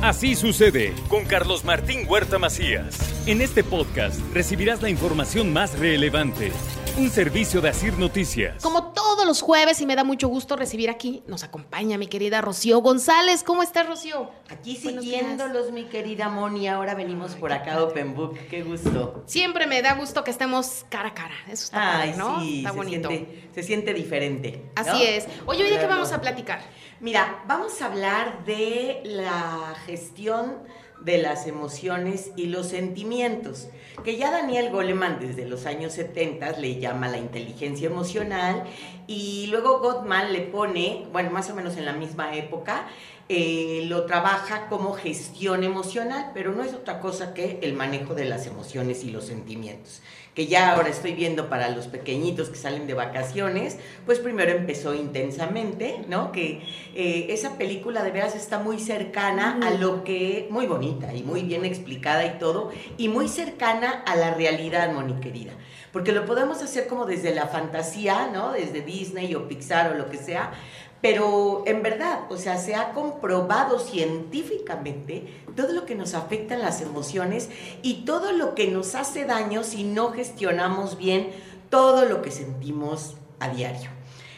Así sucede con Carlos Martín Huerta Macías. En este podcast recibirás la información más relevante. Un servicio de Asir Noticias. Como todos los jueves, y me da mucho gusto recibir aquí, nos acompaña mi querida Rocío González. ¿Cómo estás, Rocío? Aquí siguiéndolos, mi querida Moni. Ahora venimos por acá a Open Book. Qué gusto. Siempre me da gusto que estemos cara a cara. Eso está Ay, padre, ¿no? sí, está se bonito. Siente, se siente diferente. ¿no? Así es. Oye, ¿hoy de qué vamos a platicar? Mira, vamos a hablar de la gestión de las emociones y los sentimientos, que ya Daniel Goleman desde los años 70 le llama la inteligencia emocional y luego Gottman le pone, bueno, más o menos en la misma época, eh, lo trabaja como gestión emocional, pero no es otra cosa que el manejo de las emociones y los sentimientos que ya ahora estoy viendo para los pequeñitos que salen de vacaciones, pues primero empezó intensamente, ¿no? Que eh, esa película de veras está muy cercana a lo que, muy bonita y muy bien explicada y todo, y muy cercana a la realidad, Moni querida. Porque lo podemos hacer como desde la fantasía, ¿no? Desde Disney o Pixar o lo que sea, pero en verdad, o sea, se ha comprobado científicamente todo lo que nos afecta en las emociones y todo lo que nos hace daño si no gestionamos bien todo lo que sentimos a diario.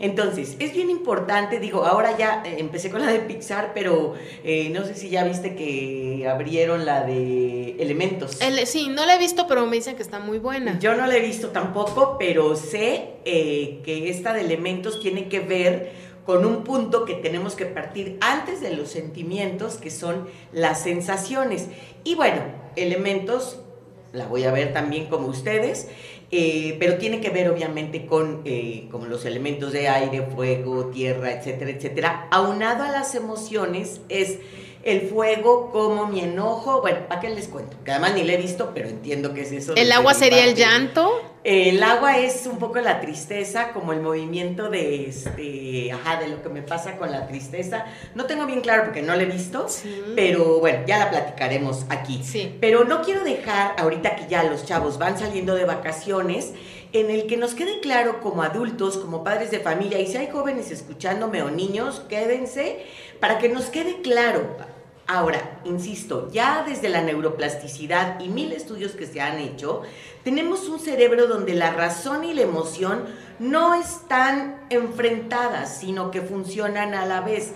Entonces, es bien importante, digo, ahora ya eh, empecé con la de Pixar, pero eh, no sé si ya viste que abrieron la de Elementos. El- sí, no la he visto, pero me dicen que está muy buena. Yo no la he visto tampoco, pero sé eh, que esta de elementos tiene que ver con un punto que tenemos que partir antes de los sentimientos, que son las sensaciones. Y bueno, elementos, la voy a ver también como ustedes, eh, pero tiene que ver obviamente con eh, como los elementos de aire, fuego, tierra, etcétera, etcétera. Aunado a las emociones es el fuego como mi enojo, bueno, ¿para qué les cuento? Que además ni le he visto, pero entiendo que es eso. ¿El agua sería el llanto? El agua es un poco la tristeza, como el movimiento de este, ajá, de lo que me pasa con la tristeza. No tengo bien claro porque no la he visto, Sí. pero bueno, ya la platicaremos aquí. Sí. Pero no quiero dejar, ahorita que ya los chavos van saliendo de vacaciones, en el que nos quede claro como adultos, como padres de familia, y si hay jóvenes escuchándome o niños, quédense, para que nos quede claro. Ahora, insisto, ya desde la neuroplasticidad y mil estudios que se han hecho, tenemos un cerebro donde la razón y la emoción no están enfrentadas, sino que funcionan a la vez.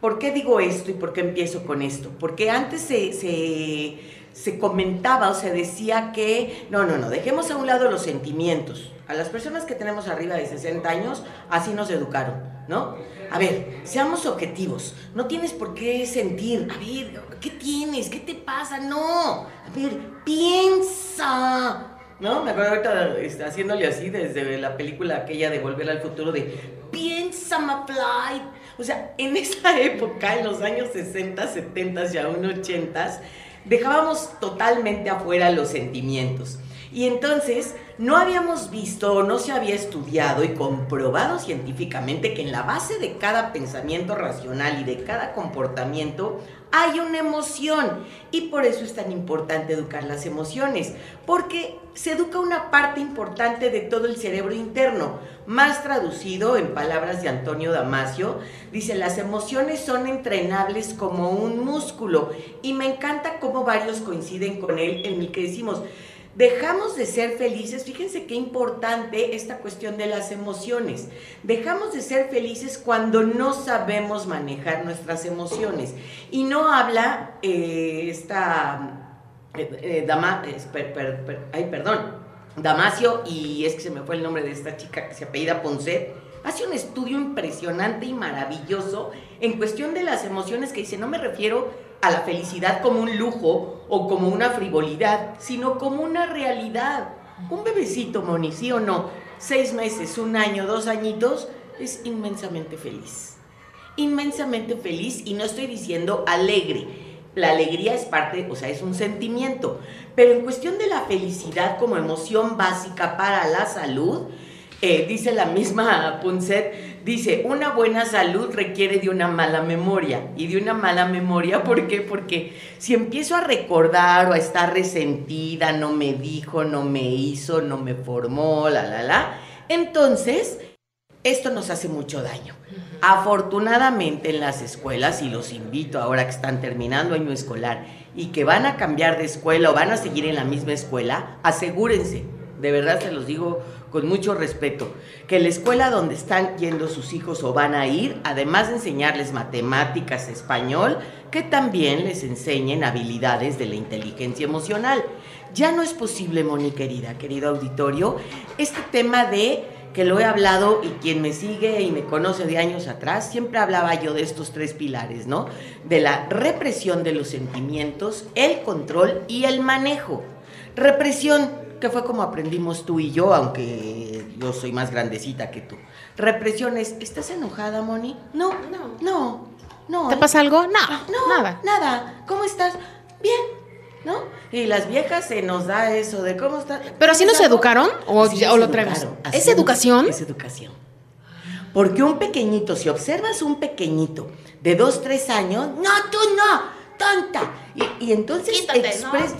¿Por qué digo esto y por qué empiezo con esto? Porque antes se, se, se comentaba o se decía que, no, no, no, dejemos a un lado los sentimientos. A las personas que tenemos arriba de 60 años, así nos educaron, ¿no? A ver, seamos objetivos. No tienes por qué sentir. A ver, ¿qué tienes? ¿Qué te pasa? No. A ver, piensa. ¿No? Me acuerdo ahorita este, haciéndole así desde la película aquella de Volver al Futuro de piensa, McFly. O sea, en esa época, en los años 60, 70 y aún 80, dejábamos totalmente afuera los sentimientos. Y entonces no habíamos visto o no se había estudiado y comprobado científicamente que en la base de cada pensamiento racional y de cada comportamiento hay una emoción. Y por eso es tan importante educar las emociones, porque se educa una parte importante de todo el cerebro interno. Más traducido en palabras de Antonio Damasio, dice, las emociones son entrenables como un músculo. Y me encanta cómo varios coinciden con él en el que decimos, Dejamos de ser felices, fíjense qué importante esta cuestión de las emociones. Dejamos de ser felices cuando no sabemos manejar nuestras emociones. Y no habla eh, esta eh, eh, dama, ay, perdón, Damasio, y es que se me fue el nombre de esta chica que se apellida Ponce, hace un estudio impresionante y maravilloso en cuestión de las emociones que dice, no me refiero a la felicidad como un lujo o como una frivolidad, sino como una realidad. Un bebecito, Moni, ¿sí o no? Seis meses, un año, dos añitos, es inmensamente feliz. Inmensamente feliz y no estoy diciendo alegre. La alegría es parte, o sea, es un sentimiento. Pero en cuestión de la felicidad como emoción básica para la salud, eh, dice la misma Punset, dice, una buena salud requiere de una mala memoria. Y de una mala memoria, ¿por qué? Porque si empiezo a recordar o a estar resentida, no me dijo, no me hizo, no me formó, la, la, la, entonces esto nos hace mucho daño. Afortunadamente en las escuelas, y los invito ahora que están terminando año escolar y que van a cambiar de escuela o van a seguir en la misma escuela, asegúrense, de verdad se los digo con mucho respeto, que la escuela donde están yendo sus hijos o van a ir, además de enseñarles matemáticas, español, que también les enseñen habilidades de la inteligencia emocional. Ya no es posible, Moni querida, querido auditorio, este tema de que lo he hablado y quien me sigue y me conoce de años atrás, siempre hablaba yo de estos tres pilares, ¿no? De la represión de los sentimientos, el control y el manejo. Represión, que fue como aprendimos tú y yo, aunque yo soy más grandecita que tú. Represión es, ¿estás enojada, Moni? No, no, no, no. ¿Te pasa algo? No, no, nada. Nada. ¿Cómo estás? Bien, ¿no? Y las viejas se nos da eso de cómo está. ¿Pero así nos educaron o, lo traemos? ¿Es educación? Es educación. Porque un pequeñito, si observas un pequeñito de dos, tres años, no, tú no, tonta. Y, entonces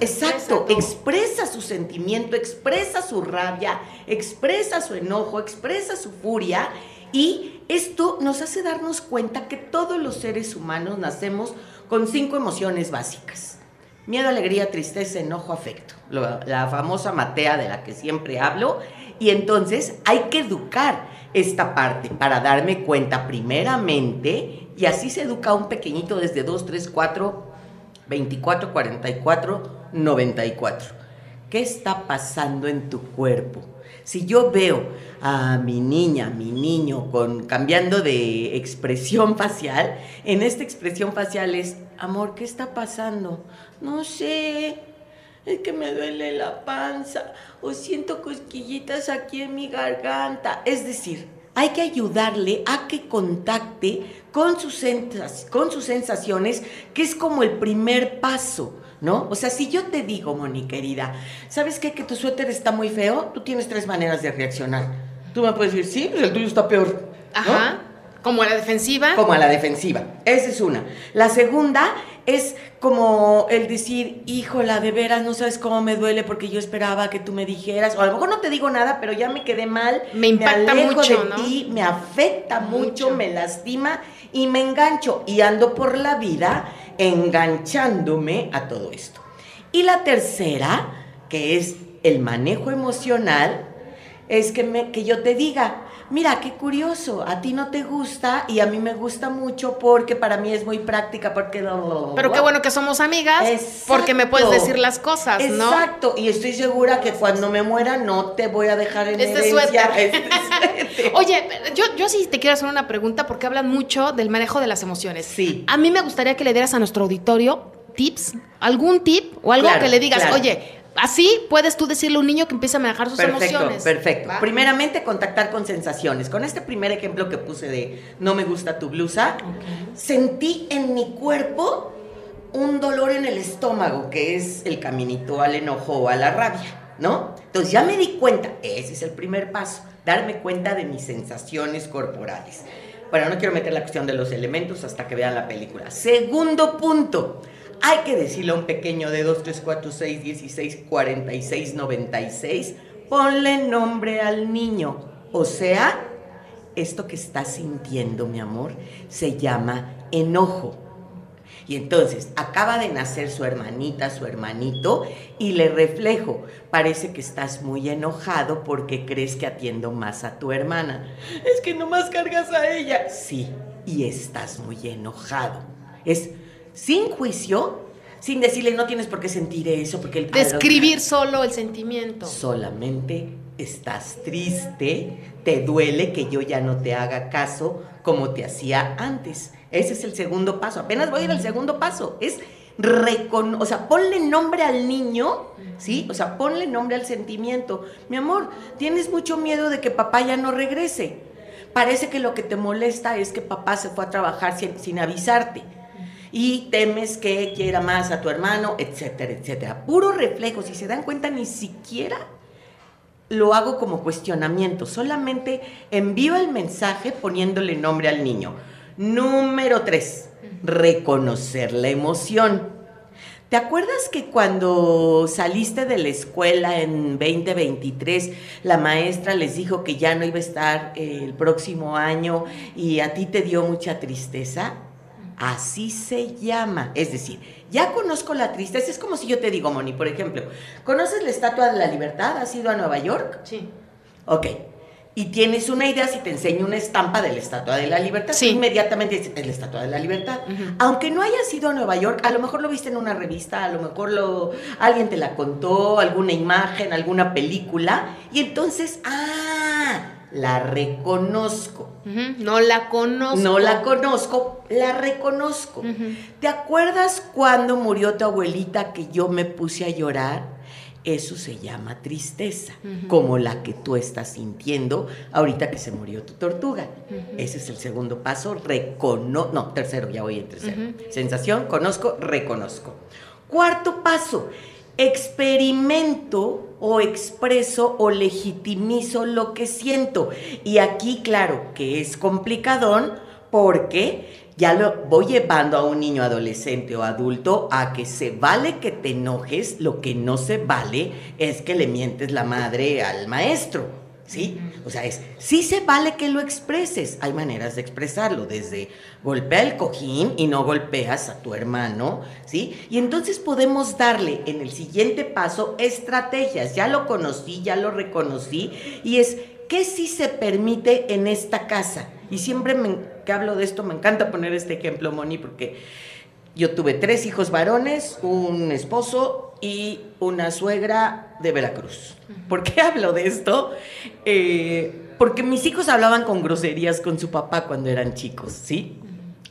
exacto, expresa su sentimiento, expresa su rabia, expresa su enojo, expresa su furia. Y esto nos hace darnos cuenta que todos los seres humanos nacemos con cinco emociones básicas Miedo, alegría, tristeza, enojo, afecto. La famosa matea de la que siempre hablo. Y entonces hay que educar esta parte para darme cuenta primeramente, y así se educa un pequeñito desde 2, 3, 4, 24, 44, 94. ¿Qué está pasando en tu cuerpo? Si yo veo a mi niña, mi niño, con, cambiando de expresión facial, en esta expresión facial es, amor, ¿qué está pasando? No sé, es que me duele la panza o siento cosquillitas aquí en mi garganta. Es decir, hay que ayudarle a que contacte con sus, con sus sensaciones, que es como el primer paso. ¿no? O sea, si yo te digo, Moni querida, ¿sabes qué? Que tu suéter está muy feo, tú tienes tres maneras de reaccionar. Tú me puedes decir, sí, pues el tuyo está peor. Ajá. Como a la defensiva. Como a la defensiva. Esa es una. La segunda es como el decir, híjola, de veras, no sabes cómo me duele porque yo esperaba que tú me dijeras, o a lo mejor no te digo nada, pero ya me quedé mal, me impacta mucho, de ti, me afecta mucho, me lastima y me engancho y ando por la vida enganchándome a todo esto. Y la tercera, que es el manejo emocional, es que, me, que yo te diga, mira, qué curioso, a ti no te gusta y a mí me gusta mucho porque para mí es muy práctica, porque... Pero qué bueno que somos amigas, porque me puedes decir las cosas, ¿no? Exacto, y estoy segura que cuando me muera no te voy a dejar en este herencia este Oye, yo, yo sí te quiero hacer una pregunta porque hablan mucho del manejo de las emociones. Sí. A mí me gustaría que le dieras a nuestro auditorio tips, algún tip o algo que le digas, oye, Así puedes tú decirle a un niño que empieza a manejar sus emociones. Perfecto, perfecto. Primeramente, contactar con sensaciones. Con este primer ejemplo que puse de no me gusta tu blusa, sentí en mi cuerpo un dolor en el estómago, que es el caminito al enojo o a la rabia, ¿no? Entonces ya me di cuenta, ese es el primer paso, darme cuenta de mis sensaciones corporales. Bueno, no quiero meter la cuestión de los elementos hasta que vean la película. Segundo punto, hay que decirle a un pequeño de 2, 3, 4, 6, 16, 46, 96, ponle nombre al niño. O sea, esto que está sintiendo, mi amor, se llama enojo. Y entonces acaba de nacer su hermanita, su hermanito, y le reflejo, parece que estás muy enojado porque crees que atiendo más a tu hermana. Es que no más cargas a ella. Sí, y estás muy enojado. Es sin juicio, sin decirle no tienes por qué sentir eso, porque el Describir solo el sentimiento. Solamente estás triste, te duele que yo ya no te haga caso como te hacía antes. Ese es el segundo paso. Apenas voy a ir al segundo paso. Es recon o sea, ponle nombre al niño, ¿sí? O sea, ponle nombre al sentimiento. Mi amor, tienes mucho miedo de que papá ya no regrese. Parece que lo que te molesta es que papá se fue a trabajar sin avisarte y temes que quiera más a tu hermano, etcétera, etcétera. Puro reflejo, si se dan cuenta, ni siquiera lo hago como cuestionamiento, solamente envío el mensaje poniéndole nombre al niño. Número tres, reconocer la emoción. ¿Te acuerdas que cuando saliste de la escuela en 2023, la maestra les dijo que ya no iba a estar el próximo año y a ti te dio mucha tristeza? Así se llama. Es decir, ya conozco la tristeza. Es como si yo te digo, Moni, por ejemplo, ¿conoces la Estatua de la Libertad? ¿Has ido a Nueva York? Sí. Ok y tienes una idea si te enseño una estampa de la Estatua de la Libertad, sí. inmediatamente dices, es la Estatua de la Libertad. Aunque no hayas ido a Nueva York, a lo mejor lo viste en una revista, a lo mejor lo, alguien te la contó, alguna imagen, alguna película, y entonces, ah, la reconozco. No la conozco. No la conozco, la reconozco. ¿Te acuerdas cuando murió tu abuelita que yo me puse a llorar? Eso se llama tristeza, como la que tú estás sintiendo ahorita que se murió tu tortuga. Ese es el segundo paso, recono no, tercero, ya voy en tercero. Sensación, conozco, reconozco. Cuarto paso, experimento o expreso o legitimizo lo que siento. Y aquí, claro, que es complicadón porque ya lo voy llevando a un niño adolescente o adulto a que se vale que te enojes, lo que no se vale es que le mientes la madre al maestro. ¿Sí? O sea, es, sí se vale que lo expreses. Hay maneras de expresarlo, desde golpea el cojín y no golpeas a tu hermano, ¿sí? Y entonces podemos darle en el siguiente paso estrategias. Ya lo conocí, ya lo reconocí, y es, ¿qué sí se permite en esta casa? Y siempre que hablo de esto me encanta poner este ejemplo, Moni, porque yo tuve tres hijos varones, un esposo y una suegra de Veracruz. ¿Por qué hablo de esto? Eh, porque mis hijos hablaban con groserías con su papá cuando eran chicos, ¿sí?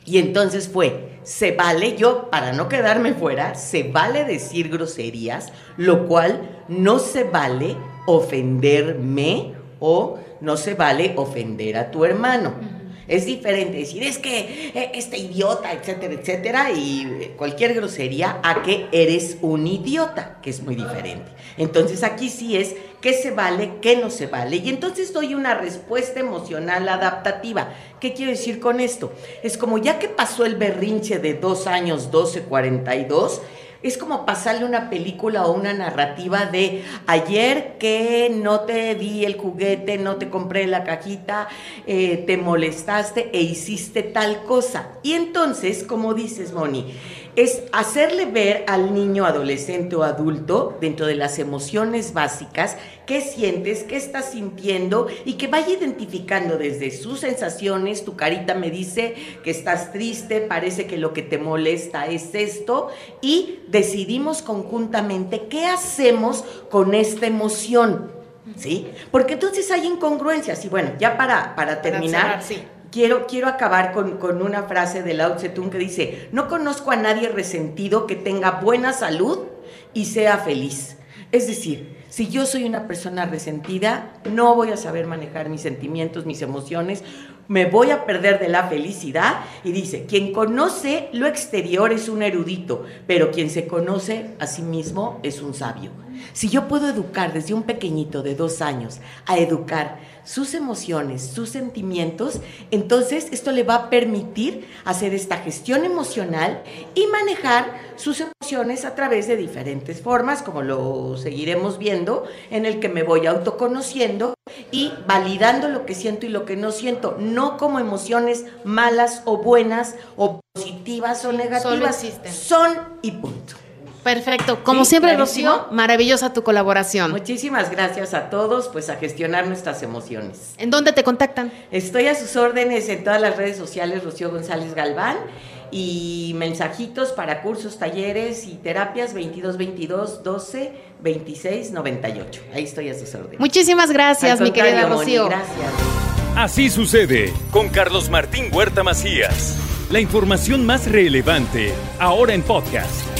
Y entonces fue, se vale, yo para no quedarme fuera, se vale decir groserías, lo cual no se vale ofenderme o no se vale ofender a tu hermano. Es diferente decir, es que eh, este idiota, etcétera, etcétera, y cualquier grosería a que eres un idiota, que es muy diferente. Entonces aquí sí es qué se vale, qué no se vale. Y entonces doy una respuesta emocional adaptativa. ¿Qué quiero decir con esto? Es como ya que pasó el berrinche de dos años, 12, 42, es como pasarle una película o una narrativa de ayer que no te di el juguete, no te compré la cajita, eh, te molestaste e hiciste tal cosa. Y entonces, como dices, Moni, es hacerle ver al niño, adolescente o adulto, dentro de las emociones básicas, qué sientes, qué estás sintiendo y que vaya identificando desde sus sensaciones, tu carita me dice que estás triste, parece que lo que te molesta es esto y decidimos conjuntamente qué hacemos con esta emoción. ¿Sí? Porque entonces hay incongruencias. Y bueno, ya para, para terminar, quiero, quiero acabar con, una frase de Lao Tse-tung que dice, no conozco a nadie resentido que tenga buena salud y sea feliz. Es decir, si yo soy una persona resentida, no voy a saber manejar mis sentimientos, mis emociones, me voy a perder de la felicidad. Y dice, quien conoce lo exterior es un erudito, pero quien se conoce a sí mismo es un sabio. Si yo puedo educar desde un pequeñito de dos años a educar sus emociones, sus sentimientos, entonces esto le va a permitir hacer esta gestión emocional y manejar sus emociones a través de diferentes formas, como lo seguiremos viendo, en el que me voy autoconociendo y validando lo que siento y lo que no siento, no como emociones malas o buenas o positivas o negativas, son y punto. Perfecto. Como siempre, Rocío, maravillosa tu colaboración. Muchísimas gracias a todos, pues a gestionar nuestras emociones. ¿En dónde te contactan? Estoy a sus órdenes en todas las redes sociales, Rocío González Galván, y mensajitos para cursos, talleres y terapias 2222 12 26 98. Ahí estoy a sus órdenes. Muchísimas gracias, mi querida Rocío. gracias. Así sucede con Carlos Martín Huerta Macías. La información más relevante, ahora en podcast.